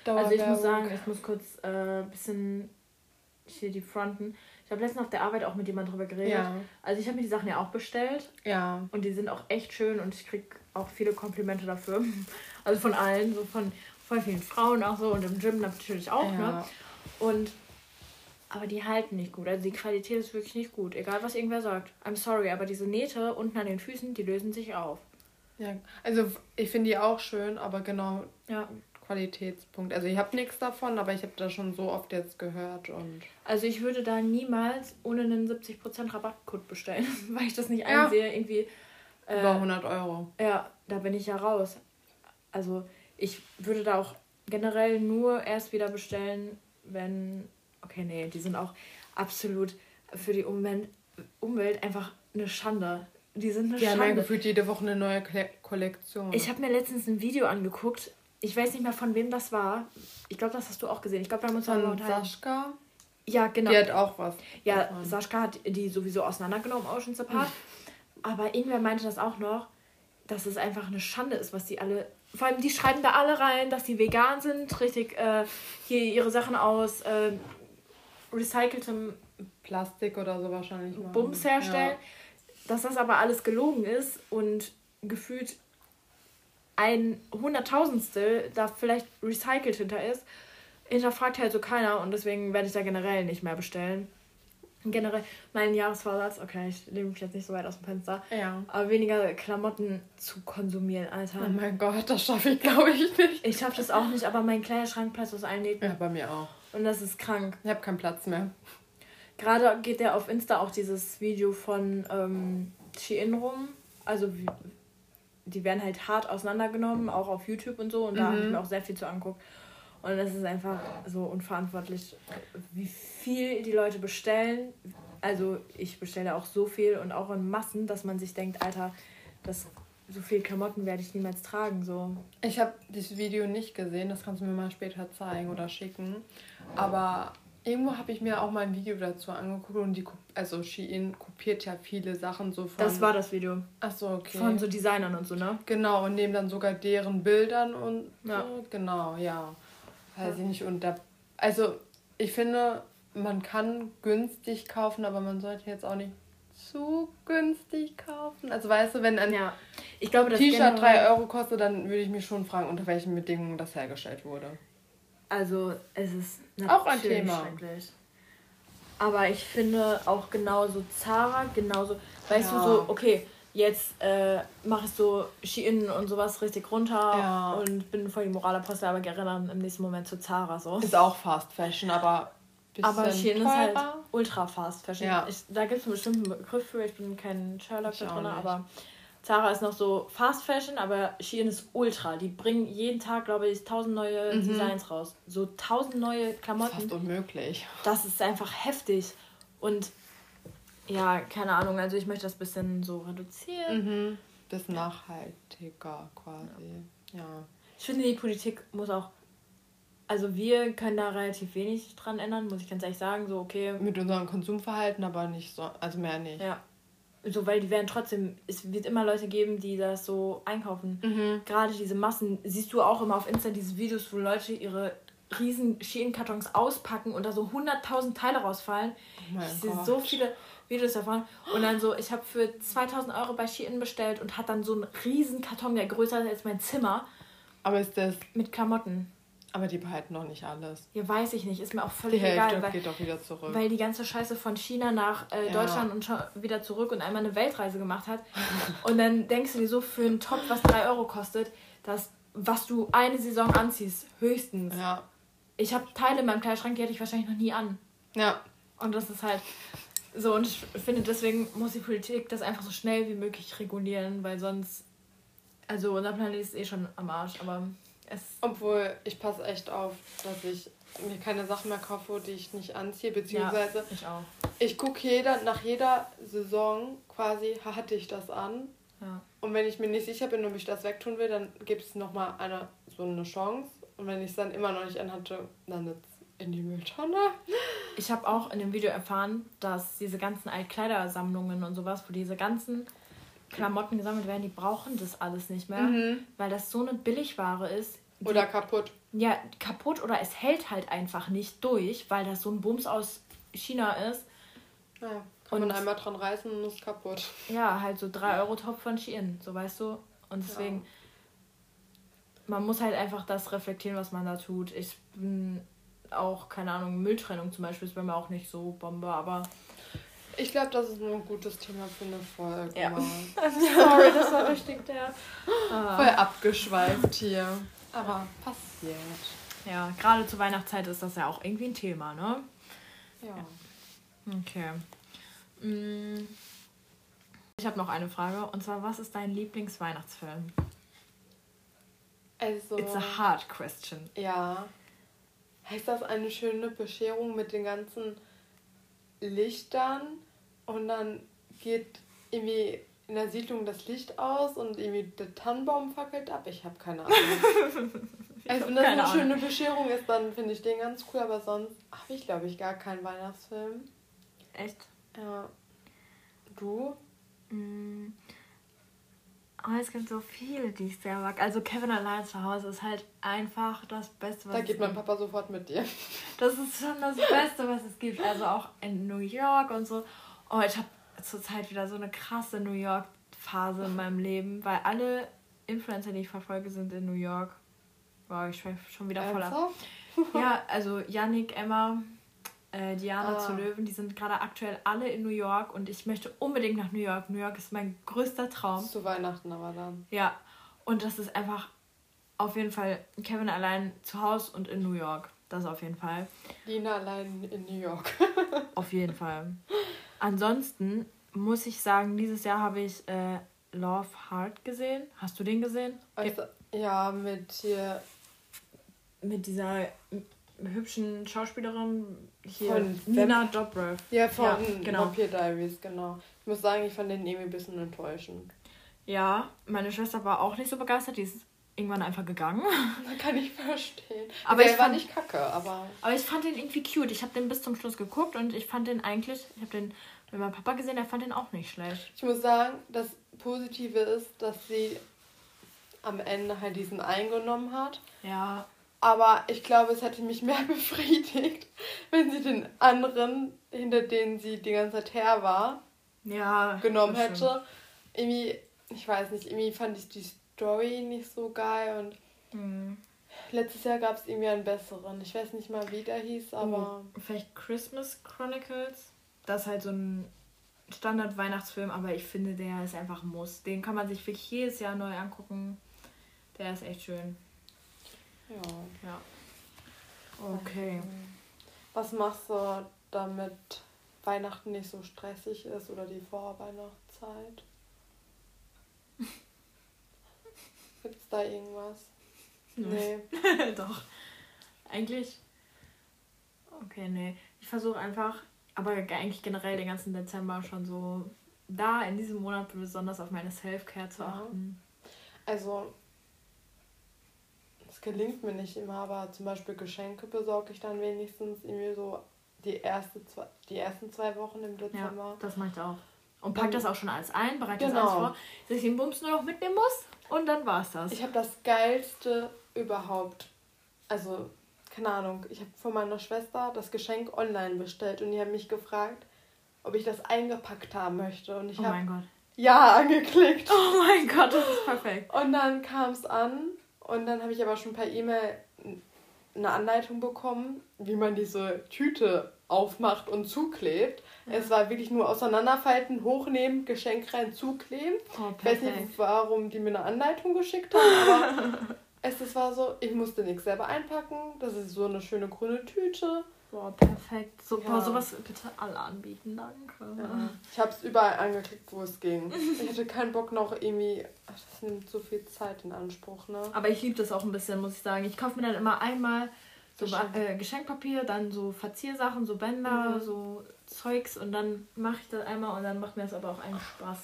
Also ich muss sagen, ich muss kurz ein äh, bisschen hier die fronten. Ich habe letztens auf der Arbeit auch mit jemandem drüber geredet.
Ja.
Also ich habe mir die Sachen ja auch bestellt
Ja,
und die sind auch echt schön und ich krieg auch viele Komplimente dafür. Also von allen, so von voll vielen Frauen auch so und im Gym natürlich auch, ne?
ja.
Und aber die halten nicht gut. Also die Qualität ist wirklich nicht gut. Egal was irgendwer sagt. I'm sorry, aber diese Nähte unten an den Füßen, die lösen sich auf.
ja. Also ich finde die auch schön, aber genau
Ja.
Qualitätspunkt. Also ich habe nichts davon, aber ich habe das schon so oft jetzt gehört und
Also ich würde da niemals ohne einen 70% Rabattcode bestellen, weil ich das nicht
Ja.
einsehe. Irgendwie. äh,
über 100 Euro.
Ja, da bin ich ja raus. Also ich würde da auch generell nur erst wieder bestellen, wenn. Okay, nee, die sind auch absolut für die Umwelt, Umwelt einfach eine Schande. Die sind eine
Die haben ja
Schande.
gefühlt jede Woche eine neue Kollektion.
Ich habe mir letztens ein Video angeguckt. Ich weiß nicht mehr von wem das war. Ich glaube, das hast du auch gesehen. Ich glaube, wir haben uns
von
unterhalten.
Sascha.
Ja, genau.
Die hat auch was.
Ja,
davon.
Sascha hat die sowieso auseinandergenommen, Oceans Apart. Aber irgendwer meinte das auch noch, dass es einfach eine Schande ist, was die alle. Vor allem, die schreiben da alle rein, dass die vegan sind, richtig äh, hier ihre Sachen aus äh, recyceltem
Plastik oder so wahrscheinlich. machen.
Bums herstellen. Dass das aber alles gelogen ist und gefühlt ein Hunderttausendstel da vielleicht recycelt hinter ist, hinterfragt halt so keiner und deswegen werde ich da generell nicht mehr bestellen. Generell mein Jahresvorsatz, okay, ich lehne mich jetzt nicht so weit aus dem Fenster,
Ja.
aber weniger Klamotten zu konsumieren, Alter.
Oh mein Gott, das schaffe ich glaube ich nicht.
Ich schaffe das auch nicht, aber mein Kleiderschrank platzt aus allen Nähten
Ja, bei mir auch.
und das ist krank.
Ich habe keinen Platz mehr.
Gerade geht ja auf Insta auch dieses Video von ähm, Shein rum. Also wie, die werden halt hart auseinandergenommen, auch auf YouTube und so. Und da habe ich
Mhm.
mir auch sehr viel zu anguckt. Und es ist einfach so unverantwortlich, wie viel die Leute bestellen. Also ich bestelle auch so viel und auch in Massen, dass man sich denkt, Alter, das, so viel Klamotten werde ich niemals tragen. So.
Ich habe dieses Video nicht gesehen, das kannst du mir mal später zeigen oder schicken. Aber irgendwo habe ich mir auch mal ein Video dazu angeguckt und die, also Shein kopiert ja viele Sachen so von.
Das war das Video.
Ach so, okay.
Von so Designern und so, ne?
Genau, und nehmen dann sogar deren Bildern und
Ja.
so. Genau, ja. Weiß ich nicht. Und da, also ich finde, man kann günstig kaufen, aber man sollte jetzt auch nicht zu günstig kaufen. Also weißt du, wenn ein
Ja.
T-Shirt
generell-
3 Euro kostet, dann würde ich mich schon fragen, unter welchen Bedingungen das hergestellt wurde.
Also es ist
Auch ein
natürlich
Thema.
schrecklich. Aber ich finde auch genauso Zara, genauso, weißt ja. du, so, okay, jetzt äh, mache ich so Shein und sowas richtig runter ja. und bin voll die Moralapostel, aber dann im nächsten Moment zu Zara so.
Ist auch Fast Fashion, aber aber Shein
ist halt ultra Fast Fashion. Ja. Ich, da gibt es einen bestimmten Begriff für, ich bin kein Sherlock da drin, aber Zara ist noch so Fast Fashion, aber Shein ist ultra. Die bringen jeden Tag, glaube ich, tausend neue mhm. Designs raus. So tausend neue Klamotten. Das ist fast unmöglich. Das ist einfach heftig. Und ja, keine Ahnung, also ich möchte das ein bisschen so reduzieren.
Mhm. Das nachhaltiger quasi. Ja. ja.
Ich finde, die Politik muss auch also wir können da relativ wenig dran ändern, muss ich ganz ehrlich sagen. So, okay.
Mit unserem Konsumverhalten, aber nicht so, also mehr nicht.
Ja so, weil die werden trotzdem, es wird immer Leute geben, die das so einkaufen. Mhm. Gerade diese Massen, siehst du auch immer auf Insta diese Videos, wo Leute ihre riesen Shein-Kartons auspacken und da so 100.000 Teile rausfallen. Oh ich sehe so viele Videos davon. Und dann so, ich habe für 2000 Euro bei Shein bestellt und hat dann so einen riesen Karton, der größer ist als mein Zimmer.
Aber ist das...
Mit Klamotten.
Aber die behalten noch nicht alles.
Ja, weiß ich nicht. Ist mir auch völlig die Hälfte egal. Weil, geht auch wieder zurück. Weil die ganze Scheiße von China nach äh, ja. Deutschland und wieder zurück und einmal eine Weltreise gemacht hat. und dann denkst du dir so für einen Top, was 3 Euro kostet, dass was du eine Saison anziehst, höchstens. Ja. Ich habe Teile in meinem Kleiderschrank, die hatte ich wahrscheinlich noch nie an. Ja. Und das ist halt so. Und ich finde, deswegen muss die Politik das einfach so schnell wie möglich regulieren, weil sonst. Also unser Planet ist eh schon am Arsch, aber
es Obwohl, ich passe echt auf, dass ich mir keine Sachen mehr kaufe, die ich nicht anziehe, beziehungsweise ja, ich auch. Ich gucke jeder, nach jeder Saison quasi, hatte ich das an. Ja. Und wenn ich mir nicht sicher bin, ob ich das wegtun will, dann gibt es nochmal eine, so eine Chance. Und wenn ich es dann immer noch nicht anhatte, dann es in die Mülltonne.
Ich habe auch in dem Video erfahren, dass diese ganzen Altkleidersammlungen und sowas, wo diese ganzen Klamotten gesammelt werden, die brauchen das alles nicht mehr, mhm. weil das so eine Billigware ist.
Oder kaputt.
Ja, kaputt oder es hält halt einfach nicht durch, weil das so ein Bums aus China ist.
Ja, kann und man einmal dran reißen und ist kaputt.
Ja, halt so 3 Euro Top von Shein, so weißt du. Und deswegen, ja. man muss halt einfach das reflektieren, was man da tut. Ich bin auch, keine Ahnung, Mülltrennung zum Beispiel ist bei mir auch nicht so Bombe, aber
ich glaube, das ist nur ein gutes Thema für eine Folge. Ja.
Sorry, das war richtig der.
Ah. Voll abgeschweift hier. Aber passiert.
Ja, gerade zur Weihnachtszeit ist das ja auch irgendwie ein Thema, ne? Ja. Okay. Mm. Ich habe noch eine Frage und zwar: Was ist dein Lieblingsweihnachtsfilm? Also. It's a hard question.
Ja. Heißt das eine schöne Bescherung mit den ganzen Lichtern? Und dann geht irgendwie in der Siedlung das Licht aus und irgendwie der Tannenbaum fackelt ab. Ich habe keine Ahnung. also wenn das eine Ahnung. schöne Bescherung ist, dann finde ich den ganz cool, aber sonst habe ich, glaube ich, gar keinen Weihnachtsfilm. Echt? Ja. Du?
Mm. Oh, es gibt so viele, die ich sehr mag. Also Kevin allein zu Hause ist halt einfach das Beste,
was Da geht mein Papa sofort mit dir.
Das ist schon das Beste, was es gibt. Also auch in New York und so. Oh, ich habe zurzeit wieder so eine krasse New York-Phase in meinem Leben, weil alle Influencer, die ich verfolge, sind in New York. Wow, ich schweife schon wieder voll ab. ja, also Yannick, Emma, äh, Diana ah. zu Löwen, die sind gerade aktuell alle in New York und ich möchte unbedingt nach New York. New York ist mein größter Traum.
Zu Weihnachten aber dann.
Ja, und das ist einfach auf jeden Fall Kevin allein zu Hause und in New York. Das auf jeden Fall.
Lina allein in New York.
auf jeden Fall. Ansonsten muss ich sagen, dieses Jahr habe ich äh, Love Heart gesehen. Hast du den gesehen?
Also, ja, mit hier.
Mit dieser hübschen Schauspielerin hier. Von Nina Dobrev.
Ja, von ja, genau. Vampire Diaries, genau. Ich muss sagen, ich fand den irgendwie ein bisschen enttäuschend.
Ja, meine Schwester war auch nicht so begeistert. Die ist irgendwann einfach gegangen.
Kann ich verstehen. Aber Der ich fand, war nicht kacke, aber.
Aber ich fand den irgendwie cute. Ich habe den bis zum Schluss geguckt und ich fand den eigentlich, ich habe den mit meinem Papa gesehen, der fand den auch nicht schlecht.
Ich muss sagen, das Positive ist, dass sie am Ende halt diesen eingenommen hat. Ja. Aber ich glaube, es hätte mich mehr befriedigt, wenn sie den anderen, hinter denen sie die ganze Zeit her war, ja, genommen hätte. Irgendwie, ich weiß nicht, irgendwie fand ich die Story nicht so geil und mhm. letztes Jahr gab es irgendwie einen besseren. Ich weiß nicht mal, wie der hieß, aber.
Oh, vielleicht Christmas Chronicles. Das ist halt so ein Standard-Weihnachtsfilm, aber ich finde, der ist einfach ein Muss. Den kann man sich wirklich jedes Jahr neu angucken. Der ist echt schön. Ja. Ja.
Okay. Was machst du, damit Weihnachten nicht so stressig ist oder die Vorweihnachtszeit? Gibt es da irgendwas?
Nee. Doch. Eigentlich. Okay, nee. Ich versuche einfach, aber eigentlich generell den ganzen Dezember schon so da in diesem Monat besonders auf meine Self-Care zu achten.
Also, es gelingt mir nicht immer, aber zum Beispiel Geschenke besorge ich dann wenigstens irgendwie so die, erste, zwei, die ersten zwei Wochen im Dezember.
Ja, das mache ich auch. Und pack das auch schon alles ein, bereite genau. das alles vor, dass ich den Bums nur noch mitnehmen muss und dann war's das.
Ich habe das geilste überhaupt. Also, keine Ahnung, ich habe von meiner Schwester das Geschenk online bestellt und die haben mich gefragt, ob ich das eingepackt haben möchte. Und ich oh habe Ja angeklickt.
Oh mein Gott, das ist perfekt.
Und dann kam es an und dann habe ich aber schon per E-Mail eine Anleitung bekommen, wie man diese Tüte aufmacht und zuklebt. Es war wirklich nur auseinanderfalten, hochnehmen, Geschenk rein, zukleben. Oh, ich weiß nicht, warum die mir eine Anleitung geschickt haben, aber es das war so, ich musste nichts selber einpacken. Das ist so eine schöne grüne Tüte.
Boah, perfekt. Super, ja. sowas bitte alle anbieten, danke.
Ja. Ich habe es überall angeklickt, wo es ging. Ich hatte keinen Bock noch irgendwie, ach, das nimmt so viel Zeit in Anspruch, ne?
Aber ich liebe das auch ein bisschen, muss ich sagen. Ich kaufe mir dann immer einmal so äh, Geschenkpapier, dann so Verziersachen, so Bänder, mhm. so Zeugs und dann mache ich das einmal und dann macht mir das aber auch einen Spaß.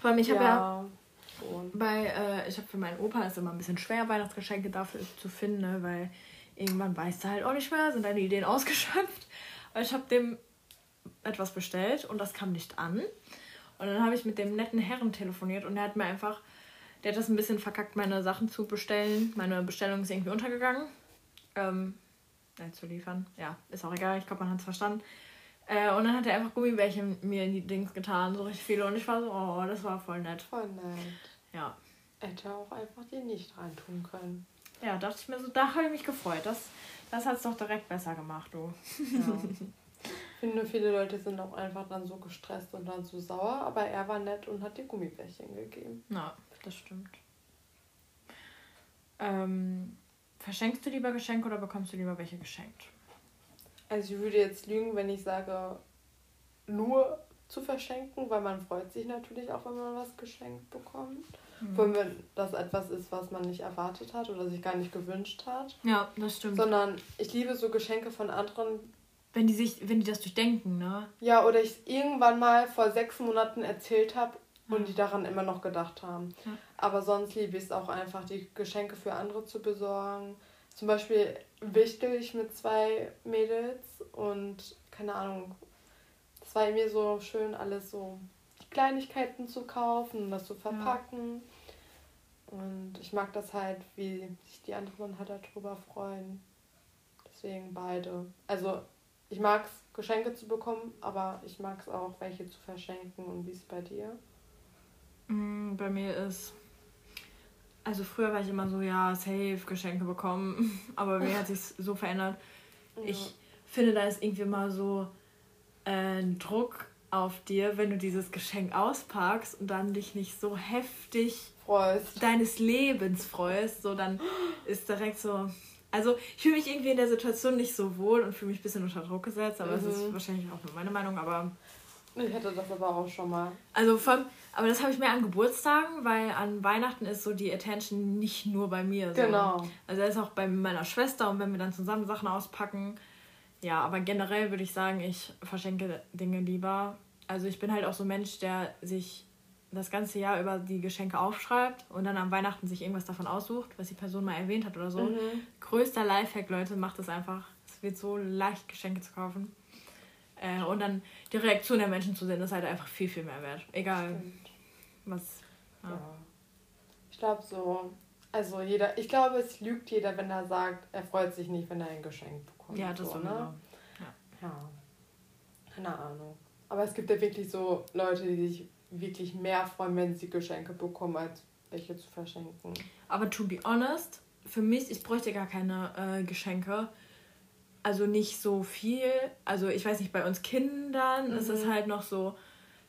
Vor allem, ich habe ja, ja bei, äh, ich habe für meinen Opa ist immer ein bisschen schwer, Weihnachtsgeschenke dafür zu finden, ne, weil irgendwann weißt du halt auch nicht mehr, sind deine Ideen ausgeschöpft. Aber ich habe dem etwas bestellt und das kam nicht an. Und dann habe ich mit dem netten Herren telefoniert und er hat mir einfach, der hat das ein bisschen verkackt, meine Sachen zu bestellen. Meine Bestellung ist irgendwie untergegangen. Ähm, äh, zu liefern. Ja, ist auch egal, ich glaube, man hat es verstanden. Äh, und dann hat er einfach Gummibärchen mir in die Dings getan, so richtig viele. Und ich war so, oh, das war voll nett.
Voll nett. Ja. Hätte auch einfach die nicht reintun können.
Ja, dachte ich mir so, da habe ich mich gefreut. Das, das hat es doch direkt besser gemacht, du. Ja.
Ich finde, viele Leute sind auch einfach dann so gestresst und dann so sauer, aber er war nett und hat dir Gummibärchen gegeben.
Ja, das stimmt. Ähm, verschenkst du lieber Geschenke oder bekommst du lieber welche geschenkt?
Also ich würde jetzt lügen, wenn ich sage, nur zu verschenken, weil man freut sich natürlich auch, wenn man was geschenkt bekommt. Mhm. Vor allem, wenn das etwas ist, was man nicht erwartet hat oder sich gar nicht gewünscht hat.
Ja, das stimmt.
Sondern ich liebe so Geschenke von anderen.
Wenn die sich, wenn die das durchdenken, ne?
Ja, oder ich es irgendwann mal vor sechs Monaten erzählt habe und ja. die daran immer noch gedacht haben. Ja. Aber sonst liebe ich es auch einfach, die Geschenke für andere zu besorgen. Zum Beispiel wichtel ich mit zwei Mädels und keine Ahnung, das war mir so schön, alles so Kleinigkeiten zu kaufen und das zu verpacken. Ja. Und ich mag das halt, wie sich die anderen halt darüber freuen. Deswegen beide. Also ich mag es, Geschenke zu bekommen, aber ich mag es auch, welche zu verschenken. Und wie ist es bei dir?
Mm, bei mir ist. Also früher war ich immer so, ja, safe, Geschenke bekommen. Aber mir hat sich so verändert. Ja. Ich finde, da ist irgendwie mal so äh, ein Druck auf dir, wenn du dieses Geschenk auspackst und dann dich nicht so heftig freust. deines Lebens freust, so dann ist direkt so. Also ich fühle mich irgendwie in der Situation nicht so wohl und fühle mich ein bisschen unter Druck gesetzt, aber es mhm. ist wahrscheinlich auch nur meine Meinung, aber.
Ich hätte das aber auch schon mal.
Also von, aber das habe ich mehr an Geburtstagen, weil an Weihnachten ist so die Attention nicht nur bei mir. So. Genau. Also er ist auch bei meiner Schwester und wenn wir dann zusammen Sachen auspacken. Ja, aber generell würde ich sagen, ich verschenke Dinge lieber also ich bin halt auch so ein Mensch, der sich das ganze Jahr über die Geschenke aufschreibt und dann am Weihnachten sich irgendwas davon aussucht, was die Person mal erwähnt hat oder so. Mhm. Größter Lifehack, Leute, macht es einfach. Es wird so leicht, Geschenke zu kaufen. Äh, und dann die Reaktion der Menschen zu sehen, ist halt einfach viel, viel mehr wert. Egal, Stimmt. was.
Ja. ja. Ich glaube so, also jeder, ich glaube, es lügt jeder, wenn er sagt, er freut sich nicht, wenn er ein Geschenk bekommt. Ja, das so, ne? Ja. ja. Keine Ahnung. Aber es gibt ja wirklich so Leute, die sich wirklich mehr freuen, wenn sie Geschenke bekommen, als welche zu verschenken.
Aber to be honest, für mich, ich bräuchte gar keine äh, Geschenke. Also nicht so viel. Also ich weiß nicht, bei uns Kindern mhm. ist es halt noch so,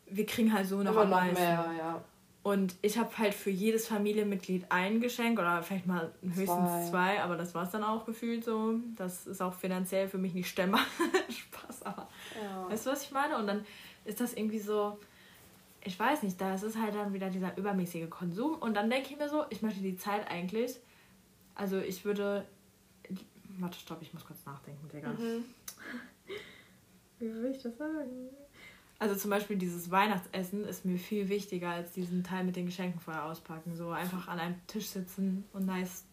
wir kriegen halt so noch Aber am noch meisten. Mehr, ja. Und ich habe halt für jedes Familienmitglied ein Geschenk oder vielleicht mal höchstens zwei, zwei aber das war es dann auch gefühlt so. Das ist auch finanziell für mich nicht stemmbar. Spaß, aber ja. weißt du, was ich meine? Und dann ist das irgendwie so, ich weiß nicht, da ist es halt dann wieder dieser übermäßige Konsum. Und dann denke ich mir so, ich möchte die Zeit eigentlich, also ich würde, warte, stopp, ich muss kurz nachdenken, Digga. Mhm. Wie will ich das sagen? Also zum Beispiel dieses Weihnachtsessen ist mir viel wichtiger als diesen Teil mit den Geschenken vorher auspacken. So einfach an einem Tisch sitzen und nice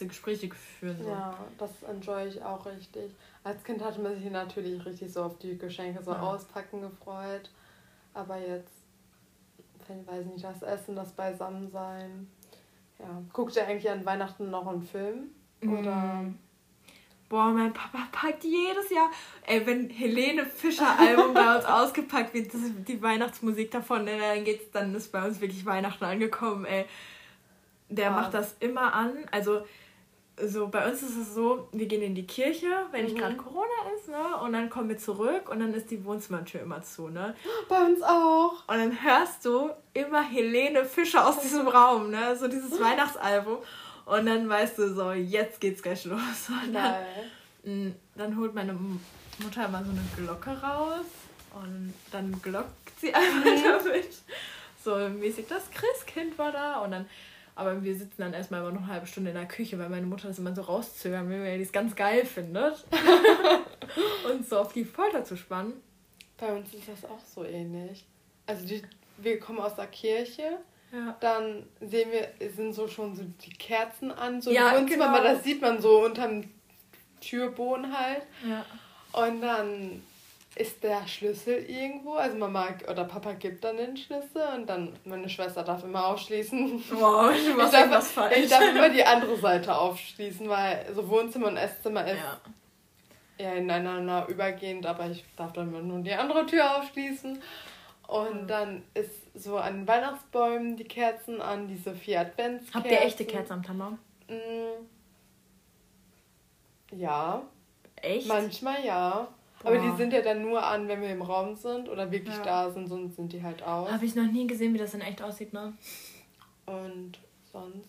Gespräche führen. So.
Ja, das enjoy ich auch richtig. Als Kind hatte man sich natürlich richtig so auf die Geschenke so ja. auspacken gefreut. Aber jetzt ich weiß nicht, das Essen, das Beisammensein. Ja. Guckt ihr eigentlich an Weihnachten noch einen Film? Oder? Mm.
Boah, mein Papa packt jedes Jahr. Ey, wenn Helene Fischer Album bei uns ausgepackt wird, das ist die Weihnachtsmusik davon, ne, dann geht's, dann ist bei uns wirklich Weihnachten angekommen, ey. Der ah. macht das immer an. Also so bei uns ist es so, wir gehen in die Kirche, wenn mhm. nicht gerade Corona ist, ne? Und dann kommen wir zurück und dann ist die Wohnzimmertür immer zu, ne?
Bei uns auch.
Und dann hörst du immer Helene Fischer aus diesem Raum, ne? So dieses Weihnachtsalbum. Und dann weißt du so, jetzt geht's gleich los. Und dann, mm, dann holt meine Mutter immer so eine Glocke raus und dann glockt sie einfach mhm. damit. So mäßig, das Christkind war da und dann aber wir sitzen dann erstmal immer noch eine halbe Stunde in der Küche, weil meine Mutter das immer so rauszögern will, weil die es ganz geil findet. und so auf die Folter zu spannen.
Bei uns ist das auch so ähnlich. Also die, wir kommen aus der Kirche, ja. dann sehen wir, sind so schon so die Kerzen an, so ja, Wohnzimmer, genau. das sieht man so unterm Türboden halt. Ja. Und dann ist der Schlüssel irgendwo. Also Mama oder Papa gibt dann den Schlüssel und dann meine Schwester darf immer aufschließen. Wow, machst ich darf, was falsch. Ich darf immer die andere Seite aufschließen, weil so Wohnzimmer und Esszimmer ist ja, ja ineinander übergehend, aber ich darf dann nur die andere Tür aufschließen. Und mhm. dann ist so an Weihnachtsbäumen die Kerzen an, diese vier Adventskerzen.
Habt ihr echte Kerzen am Tannenbaum?
Mm, ja. Echt? Manchmal ja. Aber die sind ja dann nur an, wenn wir im Raum sind oder wirklich ja. da sind, sonst sind die halt aus.
Habe ich noch nie gesehen, wie das in echt aussieht, ne?
Und sonst?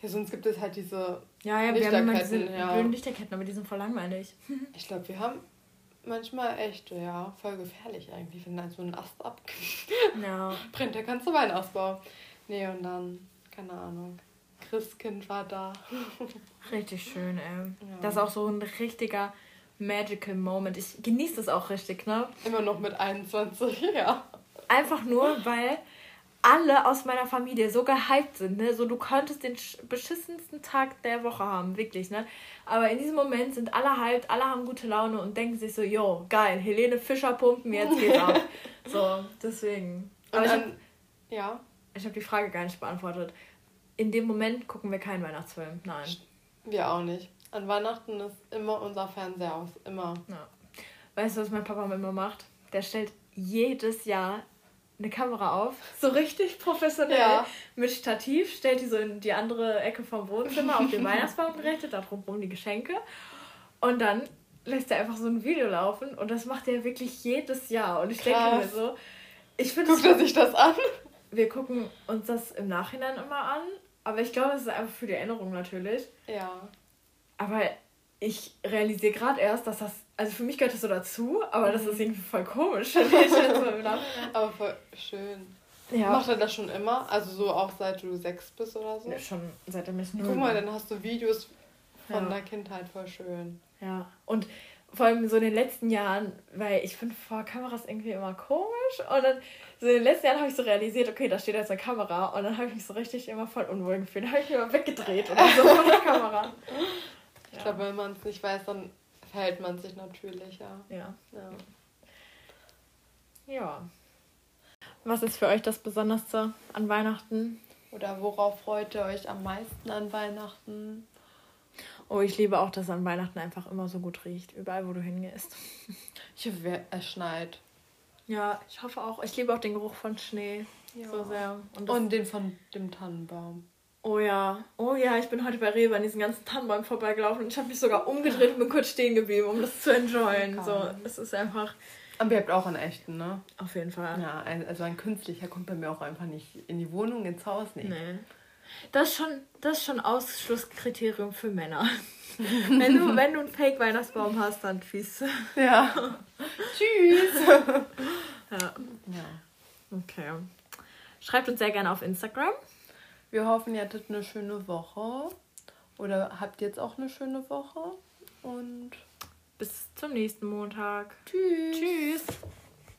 Ja, sonst gibt es halt diese ja, ja, wir haben immer
diese ja. Lichterketten, aber die sind voll langweilig.
ich glaube, wir haben manchmal echt, ja, voll gefährlich eigentlich, wenn dann so ein Ast ab ja. brennt, der kannst du Weihnachtsausbau. Nee, und dann, keine Ahnung, Christkind war da.
Richtig schön, ey. Ja. Das ist auch so ein richtiger Magical Moment. Ich genieße das auch richtig, ne?
Immer noch mit 21, ja.
Einfach nur, weil alle aus meiner Familie so gehypt sind, ne? So, du könntest den beschissensten Tag der Woche haben, wirklich, ne? Aber in diesem Moment sind alle hyped, alle haben gute Laune und denken sich so, yo, geil, Helene Fischer pumpen, jetzt geht's ab. so, deswegen. Aber und dann, ich hab, ja. Ich habe die Frage gar nicht beantwortet. In dem Moment gucken wir keinen Weihnachtsfilm, nein.
Wir auch nicht. An Weihnachten ist immer unser Fernseher aus. Immer.
Ja. Weißt du, was mein Papa immer macht? Der stellt jedes Jahr eine Kamera auf, so richtig professionell, ja. mit Stativ, stellt die so in die andere Ecke vom Wohnzimmer auf den Weihnachtsbaum gerichtet, da drumherum die Geschenke. Und dann lässt er einfach so ein Video laufen und das macht er wirklich jedes Jahr. Und ich Krass. denke mir so, ich finde.
Guckt er sich das an?
Wir gucken uns das im Nachhinein immer an, aber ich glaube, es ist einfach für die Erinnerung natürlich. Ja. Aber ich realisiere gerade erst, dass das, also für mich gehört das so dazu, aber mhm. das ist irgendwie voll komisch.
aber voll schön. Ja. Macht er das schon immer? Also so auch seit du sechs bist oder so?
Ja, schon seitdem ich nur.
Guck mal, dann hast du Videos von ja. der Kindheit voll schön.
Ja, und vor allem so in den letzten Jahren, weil ich finde vor Kameras irgendwie immer komisch und dann so in den letzten Jahren habe ich so realisiert, okay, da steht jetzt eine Kamera und dann habe ich mich so richtig immer voll unwohl gefühlt. Dann habe ich mich immer weggedreht oder so von der Kamera.
Ich ja. glaube, wenn man es nicht weiß, dann verhält man sich natürlicher. Ja. ja.
Ja. Was ist für euch das Besonderste an Weihnachten?
Oder worauf freut ihr euch am meisten an Weihnachten?
Oh, ich liebe auch, dass an Weihnachten einfach immer so gut riecht, überall wo du hingehst.
Ich hoffe, es schneit.
Ja, ich hoffe auch. Ich liebe auch den Geruch von Schnee ja. so sehr.
Und, Und den von dem Tannenbaum.
Oh ja, oh ja, ich bin heute bei Rewe an diesen ganzen Tannenbäumen vorbeigelaufen und ich habe mich sogar umgedreht und bin kurz stehen geblieben, um das zu enjoyen. So, es ist einfach.
Aber ihr habt auch einen echten, ne?
Auf jeden Fall.
Ja, also ein künstlicher kommt bei mir auch einfach nicht in die Wohnung, ins Haus, nee.
Nee. Das ist schon, das ist schon Ausschlusskriterium für Männer. wenn, du, wenn du einen Fake-Weihnachtsbaum hast, dann tschüss. Ja. tschüss. ja. ja. Okay. Schreibt uns sehr gerne auf Instagram.
Wir hoffen, ihr hattet eine schöne Woche. Oder habt jetzt auch eine schöne Woche. Und
bis zum nächsten Montag.
Tschüss.
Tschüss.